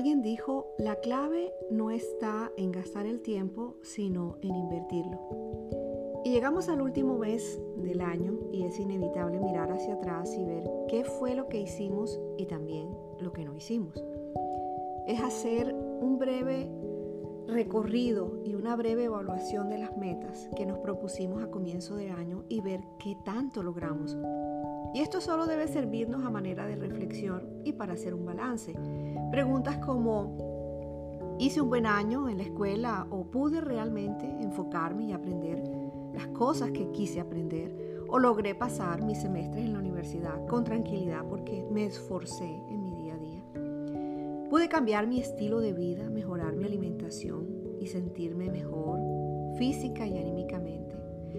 Alguien dijo, la clave no está en gastar el tiempo, sino en invertirlo. Y llegamos al último mes del año y es inevitable mirar hacia atrás y ver qué fue lo que hicimos y también lo que no hicimos. Es hacer un breve recorrido y una breve evaluación de las metas que nos propusimos a comienzo de año y ver qué tanto logramos. Y esto solo debe servirnos a manera de reflexión y para hacer un balance. Preguntas como, ¿hice un buen año en la escuela o pude realmente enfocarme y aprender las cosas que quise aprender? ¿O logré pasar mis semestres en la universidad con tranquilidad porque me esforcé en mi día a día? ¿Pude cambiar mi estilo de vida, mejorar mi alimentación y sentirme mejor física y anímicamente?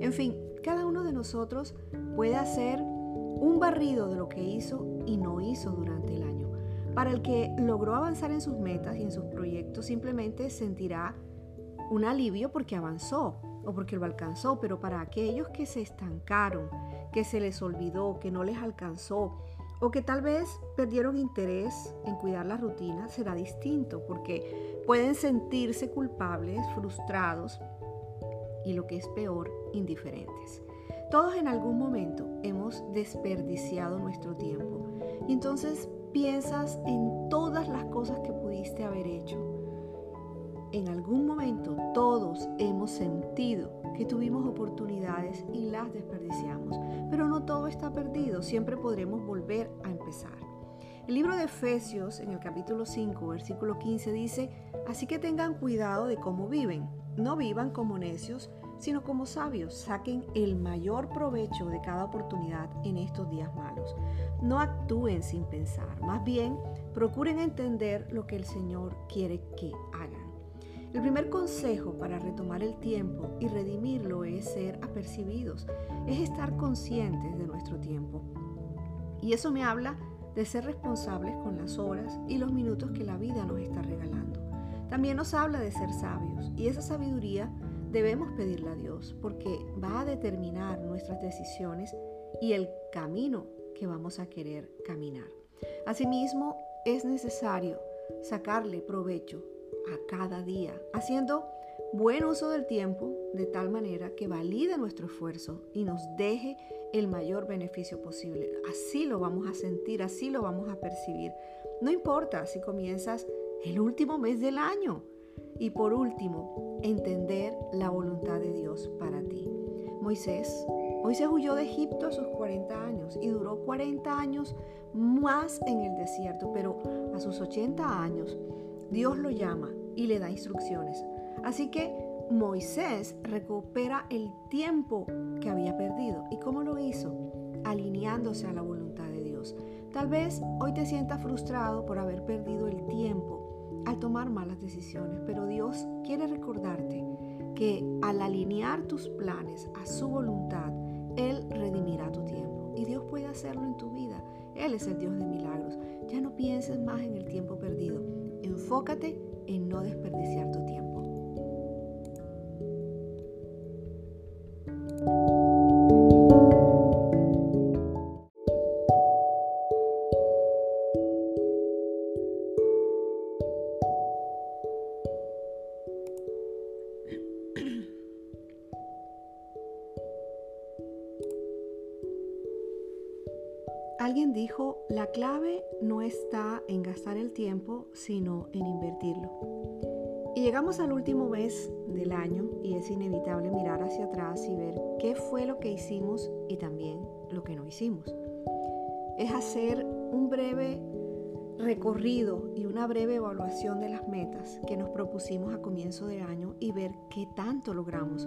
En fin, cada uno de nosotros puede hacer un barrido de lo que hizo y no hizo durante el año. Para el que logró avanzar en sus metas y en sus proyectos, simplemente sentirá un alivio porque avanzó o porque lo alcanzó, pero para aquellos que se estancaron, que se les olvidó, que no les alcanzó o que tal vez perdieron interés en cuidar la rutina, será distinto porque pueden sentirse culpables, frustrados y lo que es peor, indiferentes. Todos en algún momento hemos desperdiciado nuestro tiempo y entonces piensas en todas las cosas que pudiste haber hecho. En algún momento todos hemos sentido que tuvimos oportunidades y las desperdiciamos, pero no todo está perdido, siempre podremos volver a empezar. El libro de Efesios en el capítulo 5, versículo 15 dice, así que tengan cuidado de cómo viven, no vivan como necios, sino como sabios saquen el mayor provecho de cada oportunidad en estos días malos. No actúen sin pensar, más bien procuren entender lo que el Señor quiere que hagan. El primer consejo para retomar el tiempo y redimirlo es ser apercibidos, es estar conscientes de nuestro tiempo. Y eso me habla de ser responsables con las horas y los minutos que la vida nos está regalando. También nos habla de ser sabios y esa sabiduría debemos pedirle a Dios porque va a determinar nuestras decisiones y el camino que vamos a querer caminar. Asimismo, es necesario sacarle provecho a cada día, haciendo buen uso del tiempo de tal manera que valide nuestro esfuerzo y nos deje el mayor beneficio posible. Así lo vamos a sentir, así lo vamos a percibir. No importa si comienzas el último mes del año, y por último, entender la voluntad de Dios para ti. Moisés, Moisés huyó de Egipto a sus 40 años y duró 40 años más en el desierto, pero a sus 80 años Dios lo llama y le da instrucciones. Así que Moisés recupera el tiempo que había perdido. ¿Y cómo lo hizo? Alineándose a la voluntad de Dios. Tal vez hoy te sientas frustrado por haber perdido el tiempo al tomar malas decisiones, pero Dios quiere recordarte que al alinear tus planes a su voluntad, Él redimirá tu tiempo y Dios puede hacerlo en tu vida. Él es el Dios de milagros. Ya no pienses más en el tiempo perdido. Enfócate en no desperdiciar tu clave no está en gastar el tiempo, sino en invertirlo. Y llegamos al último mes del año y es inevitable mirar hacia atrás y ver qué fue lo que hicimos y también lo que no hicimos. Es hacer un breve recorrido y una breve evaluación de las metas que nos propusimos a comienzo de año y ver qué tanto logramos.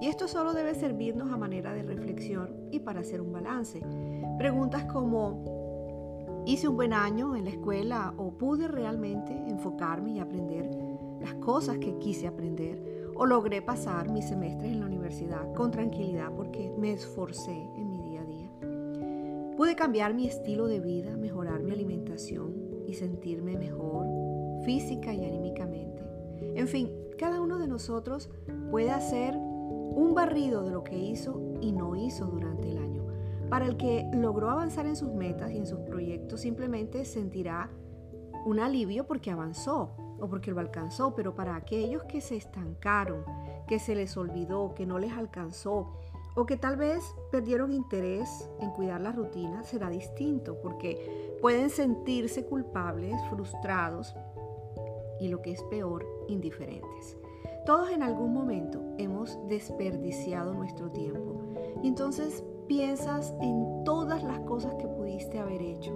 Y esto solo debe servirnos a manera de reflexión y para hacer un balance. Preguntas como, ¿hice un buen año en la escuela o pude realmente enfocarme y aprender las cosas que quise aprender? ¿O logré pasar mis semestres en la universidad con tranquilidad porque me esforcé en mi día a día? ¿Pude cambiar mi estilo de vida, mejorar mi alimentación y sentirme mejor física y anímicamente? En fin, cada uno de nosotros puede hacer un barrido de lo que hizo y no hizo durante el. Para el que logró avanzar en sus metas y en sus proyectos, simplemente sentirá un alivio porque avanzó o porque lo alcanzó, pero para aquellos que se estancaron, que se les olvidó, que no les alcanzó, o que tal vez perdieron interés en cuidar la rutina, será distinto, porque pueden sentirse culpables, frustrados y lo que es peor, indiferentes. Todos en algún momento hemos desperdiciado nuestro tiempo y entonces piensas en todas las cosas que pudiste haber hecho.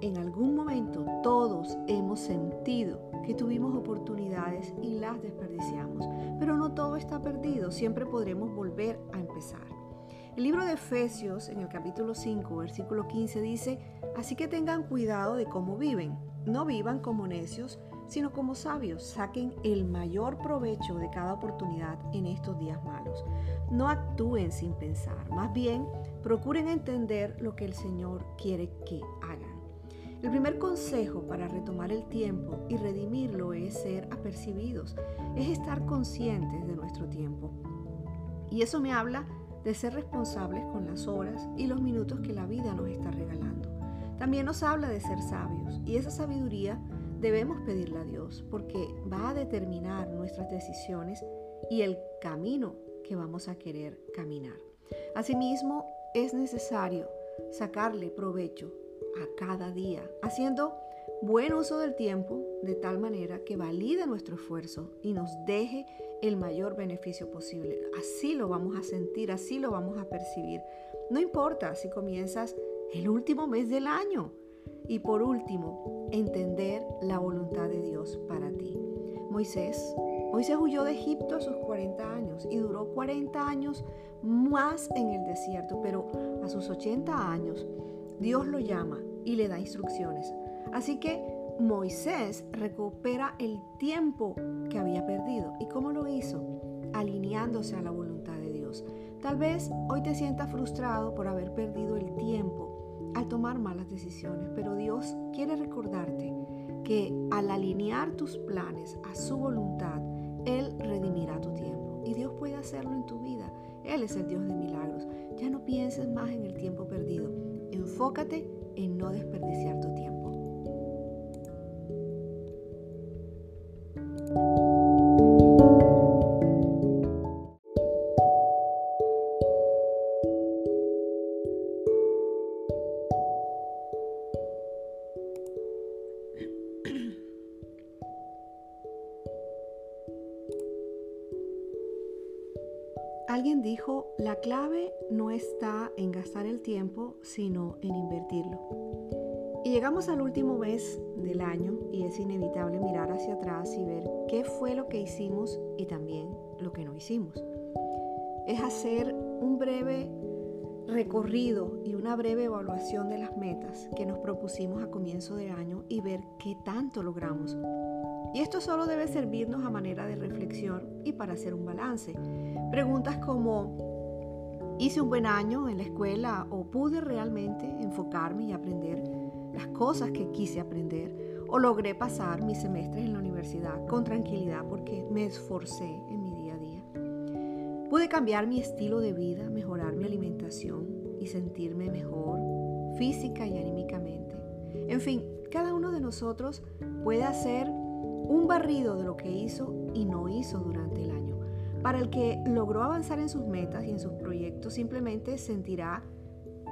En algún momento todos hemos sentido que tuvimos oportunidades y las desperdiciamos, pero no todo está perdido, siempre podremos volver a empezar. El libro de Efesios en el capítulo 5, versículo 15 dice, así que tengan cuidado de cómo viven, no vivan como necios, sino como sabios. Saquen el mayor provecho de cada oportunidad en estos días malos. No actúen sin pensar, más bien procuren entender lo que el Señor quiere que hagan. El primer consejo para retomar el tiempo y redimirlo es ser apercibidos, es estar conscientes de nuestro tiempo. Y eso me habla de ser responsables con las horas y los minutos que la vida nos está regalando. También nos habla de ser sabios y esa sabiduría debemos pedirle a Dios porque va a determinar nuestras decisiones y el camino que vamos a querer caminar. Asimismo, es necesario sacarle provecho a cada día, haciendo buen uso del tiempo de tal manera que valide nuestro esfuerzo y nos deje el mayor beneficio posible. Así lo vamos a sentir, así lo vamos a percibir. No importa si comienzas el último mes del año, y por último, entender la voluntad de Dios para ti. Moisés, Moisés huyó de Egipto a sus 40 años y duró 40 años más en el desierto, pero a sus 80 años Dios lo llama y le da instrucciones. Así que Moisés recupera el tiempo que había perdido. ¿Y cómo lo hizo? Alineándose a la voluntad de Dios. Tal vez hoy te sientas frustrado por haber perdido el tiempo al tomar malas decisiones, pero Dios quiere recordarte que al alinear tus planes a su voluntad, Él redimirá tu tiempo y Dios puede hacerlo en tu vida. Él es el Dios de milagros. Ya no pienses más en el tiempo perdido. Enfócate en no desperdiciar tu tiempo. Dijo, la clave no está en gastar el tiempo, sino en invertirlo. Y llegamos al último mes del año y es inevitable mirar hacia atrás y ver qué fue lo que hicimos y también lo que no hicimos. Es hacer un breve recorrido y una breve evaluación de las metas que nos propusimos a comienzo de año y ver qué tanto logramos y esto solo debe servirnos a manera de reflexión y para hacer un balance. Preguntas como, ¿hice un buen año en la escuela o pude realmente enfocarme y aprender las cosas que quise aprender? ¿O logré pasar mis semestres en la universidad con tranquilidad porque me esforcé en mi día a día? ¿Pude cambiar mi estilo de vida, mejorar mi alimentación y sentirme mejor física y anímicamente? En fin, cada uno de nosotros puede hacer un barrido de lo que hizo y no hizo durante. Para el que logró avanzar en sus metas y en sus proyectos, simplemente sentirá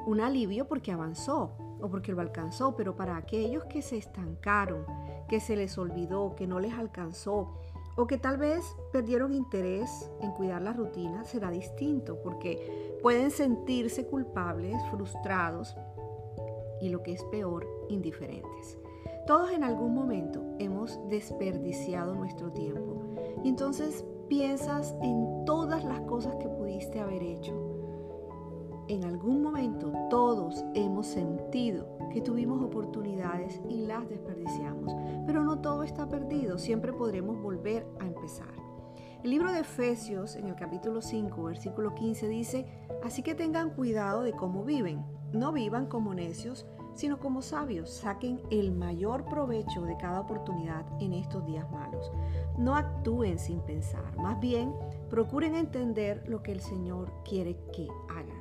un alivio porque avanzó o porque lo alcanzó, pero para aquellos que se estancaron, que se les olvidó, que no les alcanzó, o que tal vez perdieron interés en cuidar la rutina, será distinto, porque pueden sentirse culpables, frustrados y lo que es peor, indiferentes. Todos en algún momento hemos desperdiciado nuestro tiempo y entonces piensas en todas las cosas que pudiste haber hecho. En algún momento todos hemos sentido que tuvimos oportunidades y las desperdiciamos, pero no todo está perdido, siempre podremos volver a empezar. El libro de Efesios en el capítulo 5, versículo 15 dice, así que tengan cuidado de cómo viven, no vivan como necios, sino como sabios. Saquen el mayor provecho de cada oportunidad en estos días malos. No actúen sin pensar, más bien procuren entender lo que el Señor quiere que hagan.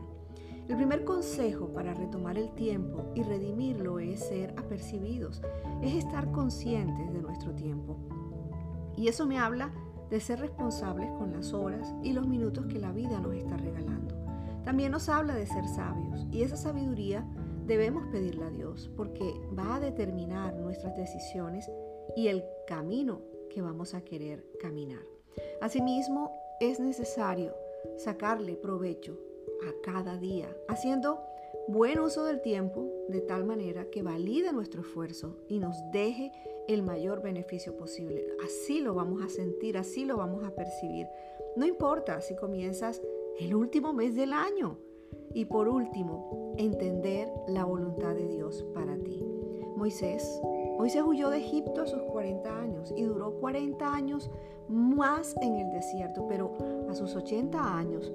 El primer consejo para retomar el tiempo y redimirlo es ser apercibidos, es estar conscientes de nuestro tiempo. Y eso me habla de ser responsables con las horas y los minutos que la vida nos está regalando. También nos habla de ser sabios y esa sabiduría debemos pedirla a Dios porque va a determinar nuestras decisiones y el camino que vamos a querer caminar. Asimismo, es necesario sacarle provecho a cada día, haciendo buen uso del tiempo de tal manera que valide nuestro esfuerzo y nos deje el mayor beneficio posible. Así lo vamos a sentir, así lo vamos a percibir. No importa si comienzas el último mes del año. Y por último, entender la voluntad de Dios para ti. Moisés, Moisés huyó de Egipto a sus 40 años y duró 40 años más en el desierto, pero a sus 80 años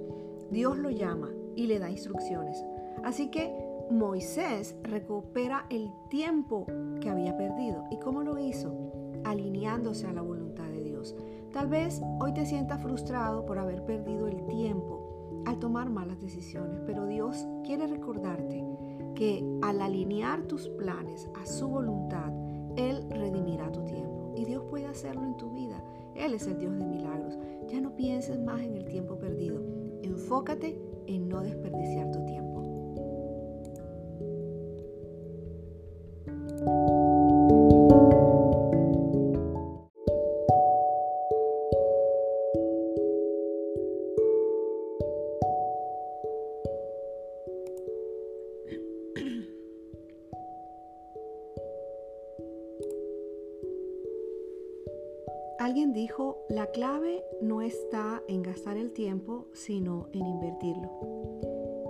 Dios lo llama y le da instrucciones. Así que Moisés recupera el tiempo que había perdido. ¿Y cómo lo hizo? Alineándose a la voluntad de Dios. Tal vez hoy te sientas frustrado por haber perdido el tiempo al tomar malas decisiones, pero Dios quiere recordarte que al alinear tus planes a su voluntad, Él redimirá tu tiempo. Y Dios puede hacerlo en tu vida. Él es el Dios de milagros. Ya no pienses más en el tiempo perdido. Enfócate en no desperdiciar tu tiempo. Alguien dijo, la clave no está en gastar el tiempo, sino en invertirlo.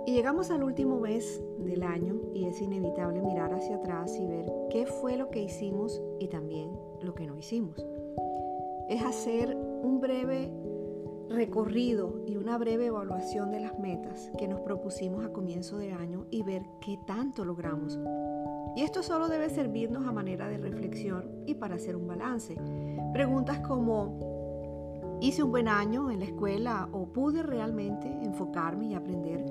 Y llegamos al último mes del año y es inevitable mirar hacia atrás y ver qué fue lo que hicimos y también lo que no hicimos. Es hacer un breve recorrido y una breve evaluación de las metas que nos propusimos a comienzo de año y ver qué tanto logramos y esto solo debe servirnos a manera de reflexión y para hacer un balance. Preguntas como, ¿hice un buen año en la escuela o pude realmente enfocarme y aprender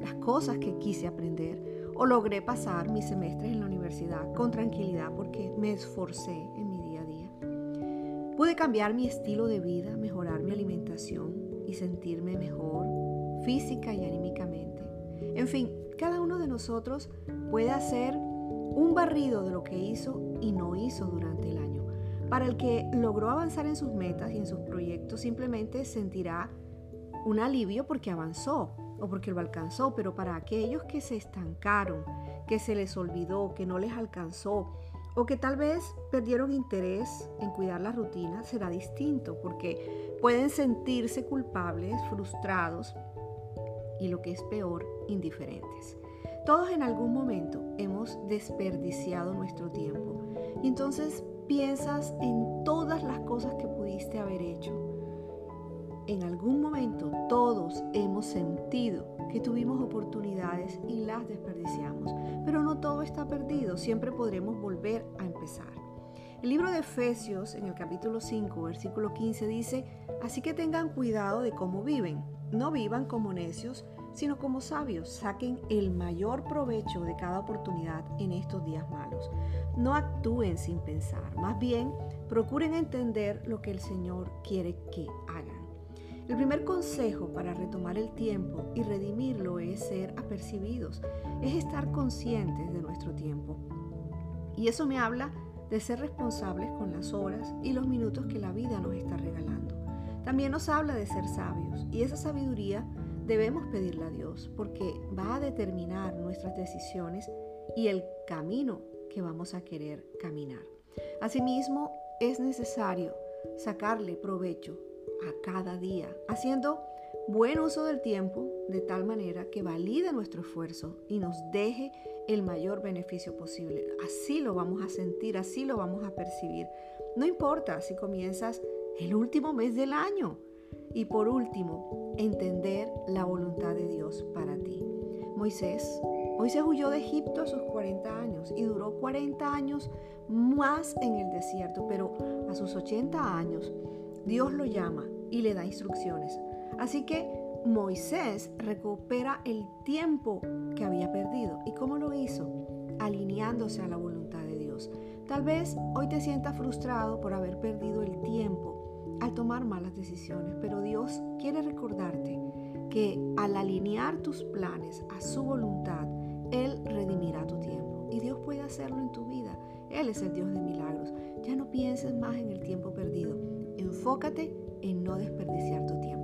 las cosas que quise aprender? ¿O logré pasar mis semestres en la universidad con tranquilidad porque me esforcé en mi día a día? ¿Pude cambiar mi estilo de vida, mejorar mi alimentación y sentirme mejor física y anímicamente? En fin, cada uno de nosotros puede hacer un barrido de lo que hizo y no hizo durante el año. Para el que logró avanzar en sus metas y en sus proyectos, simplemente sentirá un alivio porque avanzó o porque lo alcanzó, pero para aquellos que se estancaron, que se les olvidó, que no les alcanzó, o que tal vez perdieron interés en cuidar la rutina, será distinto, porque pueden sentirse culpables, frustrados y lo que es peor, indiferentes. Todos en algún momento hemos desperdiciado nuestro tiempo. Y entonces piensas en todas las cosas que pudiste haber hecho. En algún momento todos hemos sentido que tuvimos oportunidades y las desperdiciamos. Pero no todo está perdido, siempre podremos volver a empezar. El libro de Efesios en el capítulo 5, versículo 15 dice, así que tengan cuidado de cómo viven, no vivan como necios, sino como sabios saquen el mayor provecho de cada oportunidad en estos días malos. No actúen sin pensar, más bien procuren entender lo que el Señor quiere que hagan. El primer consejo para retomar el tiempo y redimirlo es ser apercibidos, es estar conscientes de nuestro tiempo. Y eso me habla de ser responsables con las horas y los minutos que la vida nos está regalando. También nos habla de ser sabios y esa sabiduría debemos pedirle a Dios porque va a determinar nuestras decisiones y el camino que vamos a querer caminar. Asimismo, es necesario sacarle provecho a cada día, haciendo buen uso del tiempo de tal manera que valide nuestro esfuerzo y nos deje el mayor beneficio posible. Así lo vamos a sentir, así lo vamos a percibir. No importa si comienzas el último mes del año, y por último, entender la voluntad de Dios para ti. Moisés, Moisés huyó de Egipto a sus 40 años y duró 40 años más en el desierto, pero a sus 80 años Dios lo llama y le da instrucciones. Así que Moisés recupera el tiempo que había perdido. ¿Y cómo lo hizo? Alineándose a la voluntad de Dios. Tal vez hoy te sientas frustrado por haber perdido el tiempo al tomar malas decisiones, pero Dios quiere recordarte que al alinear tus planes a su voluntad, Él redimirá tu tiempo. Y Dios puede hacerlo en tu vida. Él es el Dios de milagros. Ya no pienses más en el tiempo perdido. Enfócate en no desperdiciar tu tiempo.